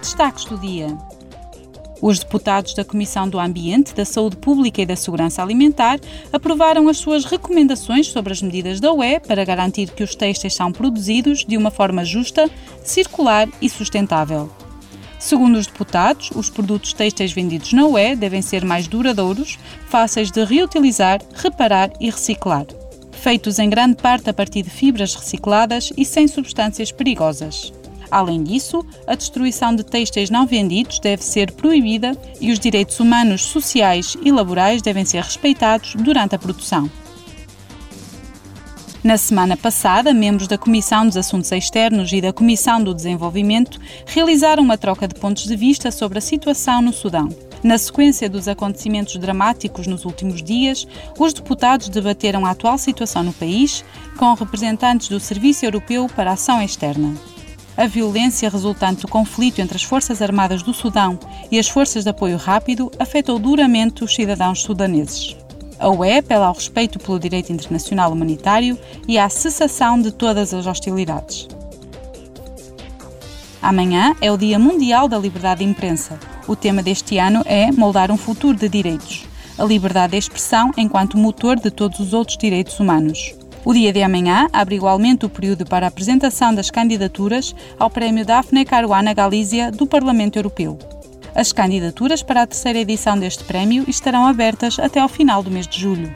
Destaques do dia. Os deputados da Comissão do Ambiente, da Saúde Pública e da Segurança Alimentar aprovaram as suas recomendações sobre as medidas da UE para garantir que os têxteis são produzidos de uma forma justa, circular e sustentável. Segundo os deputados, os produtos têxteis vendidos na UE devem ser mais duradouros, fáceis de reutilizar, reparar e reciclar. Feitos em grande parte a partir de fibras recicladas e sem substâncias perigosas. Além disso, a destruição de têxteis não vendidos deve ser proibida e os direitos humanos, sociais e laborais devem ser respeitados durante a produção. Na semana passada, membros da Comissão dos Assuntos Externos e da Comissão do Desenvolvimento realizaram uma troca de pontos de vista sobre a situação no Sudão. Na sequência dos acontecimentos dramáticos nos últimos dias, os deputados debateram a atual situação no país com representantes do Serviço Europeu para a Ação Externa. A violência resultante do conflito entre as Forças Armadas do Sudão e as Forças de Apoio Rápido afetou duramente os cidadãos sudaneses. A UE apela ao respeito pelo direito internacional humanitário e à cessação de todas as hostilidades. Amanhã é o Dia Mundial da Liberdade de Imprensa. O tema deste ano é Moldar um Futuro de Direitos. A liberdade de expressão enquanto motor de todos os outros direitos humanos. O dia de amanhã abre igualmente o período para a apresentação das candidaturas ao Prémio Daphne Caruana Galizia do Parlamento Europeu. As candidaturas para a terceira edição deste prémio estarão abertas até ao final do mês de julho.